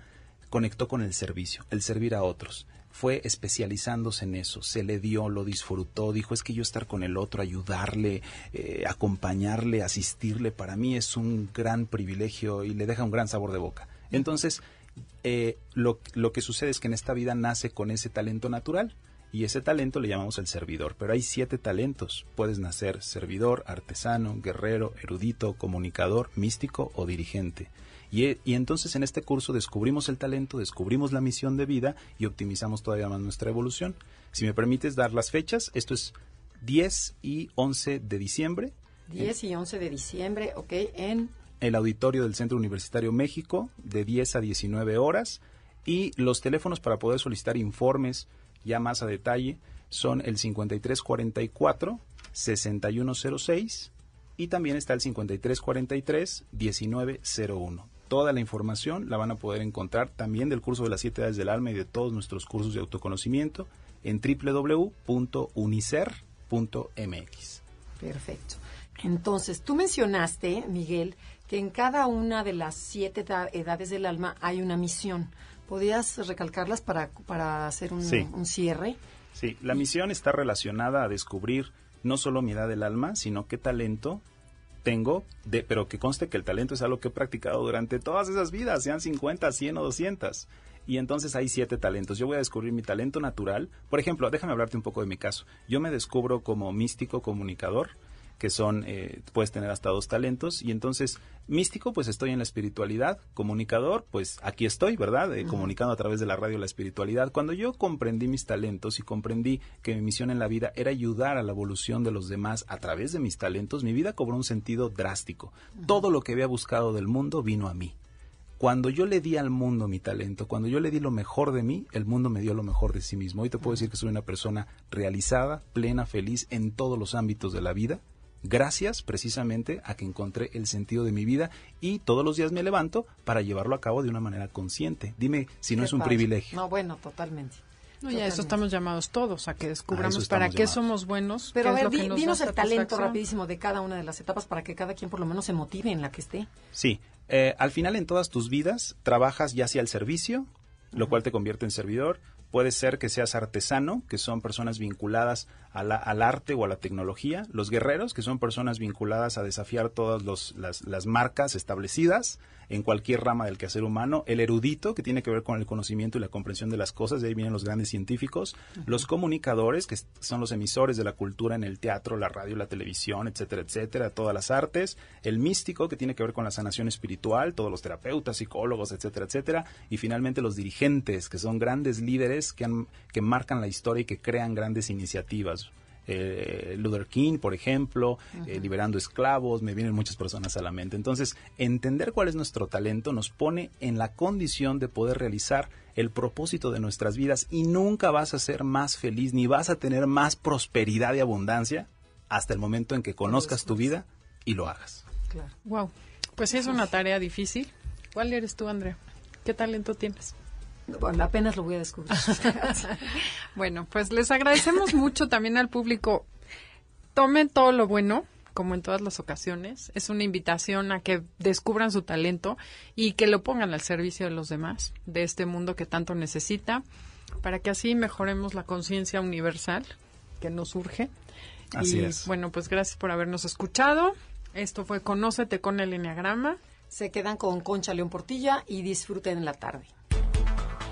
conectó con el servicio, el servir a otros. Fue especializándose en eso, se le dio, lo disfrutó, dijo es que yo estar con el otro, ayudarle, eh, acompañarle, asistirle, para mí es un gran privilegio y le deja un gran sabor de boca. Entonces, eh, lo, lo que sucede es que en esta vida nace con ese talento natural y ese talento le llamamos el servidor, pero hay siete talentos. Puedes nacer servidor, artesano, guerrero, erudito, comunicador, místico o dirigente. Y, e- y entonces en este curso descubrimos el talento, descubrimos la misión de vida y optimizamos todavía más nuestra evolución. Si me permites dar las fechas, esto es 10 y 11 de diciembre 10 y 11 de diciembre, ok, en el auditorio del Centro Universitario México de 10 a 19 horas y los teléfonos para poder solicitar informes ya más a detalle son el 5344 6106 y también está el 5343 1901. Toda la información la van a poder encontrar también del curso de las siete edades del alma y de todos nuestros cursos de autoconocimiento en www.unicer.mx. Perfecto. Entonces, tú mencionaste, Miguel, que en cada una de las siete eda- edades del alma hay una misión. ¿Podrías recalcarlas para, para hacer un, Sí. un cierre? Sí, la misión está relacionada a descubrir no solo mi edad del alma, sino qué talento tengo, de, pero que conste que el talento es algo que he practicado durante todas esas vidas, sean 50, 100 o 200. Y entonces hay siete talentos. Yo voy a descubrir mi talento natural. Por ejemplo, déjame hablarte un poco de mi caso. Yo me descubro como místico comunicador, que son, eh, puedes tener hasta dos talentos. Y entonces, místico, pues estoy en la espiritualidad. Comunicador, pues aquí estoy, ¿verdad? Eh, Comunicando a través de la radio la espiritualidad. Cuando yo comprendí mis talentos y comprendí que mi misión en la vida era ayudar a la evolución de los demás a través de mis talentos, mi vida cobró un sentido drástico. Todo lo que había buscado del mundo vino a mí. Cuando yo le di al mundo mi talento, cuando yo le di lo mejor de mí, el mundo me dio lo mejor de sí mismo. Hoy te puedo decir que soy una persona realizada, plena, feliz en todos los ámbitos de la vida, gracias precisamente a que encontré el sentido de mi vida y todos los días me levanto para llevarlo a cabo de una manera consciente. Dime si no es un privilegio. No, bueno, totalmente. No, ya eso estamos llamados todos, a que descubramos para qué llamados. somos buenos. Pero a ver, di- dinos el talento rapidísimo de cada una de las etapas para que cada quien por lo menos se motive en la que esté. Sí, eh, al final en todas tus vidas trabajas ya sea al servicio, lo cual te convierte en servidor. Puede ser que seas artesano, que son personas vinculadas al arte o a la tecnología. Los guerreros, que son personas vinculadas a desafiar todas los- las, las marcas establecidas en cualquier rama del quehacer humano. El erudito, que tiene que ver con el conocimiento y la comprensión de las cosas, de ahí vienen los grandes científicos. Los comunicadores, que son los emisores de la cultura en el teatro, la radio, la televisión, etcétera, etcétera, todas las artes. El místico, que tiene que ver con la sanación espiritual, todos los terapeutas, psicólogos, etcétera, etcétera. Y finalmente los dirigentes, que son grandes líderes que, han, que marcan la historia y que crean grandes iniciativas. Eh, Luther King, por ejemplo, eh, liberando esclavos, me vienen muchas personas a la mente. Entonces, entender cuál es nuestro talento nos pone en la condición de poder realizar el propósito de nuestras vidas y nunca vas a ser más feliz ni vas a tener más prosperidad y abundancia hasta el momento en que conozcas tu vida y lo hagas. Claro. Wow. Pues sí, es una tarea difícil. ¿Cuál eres tú, Andrea? ¿Qué talento tienes? Bueno, apenas lo voy a descubrir. Bueno, pues les agradecemos mucho también al público. Tomen todo lo bueno, como en todas las ocasiones. Es una invitación a que descubran su talento y que lo pongan al servicio de los demás, de este mundo que tanto necesita, para que así mejoremos la conciencia universal que nos urge. Así y es. bueno, pues gracias por habernos escuchado. Esto fue Conócete con el Enneagrama. Se quedan con Concha León Portilla y disfruten en la tarde.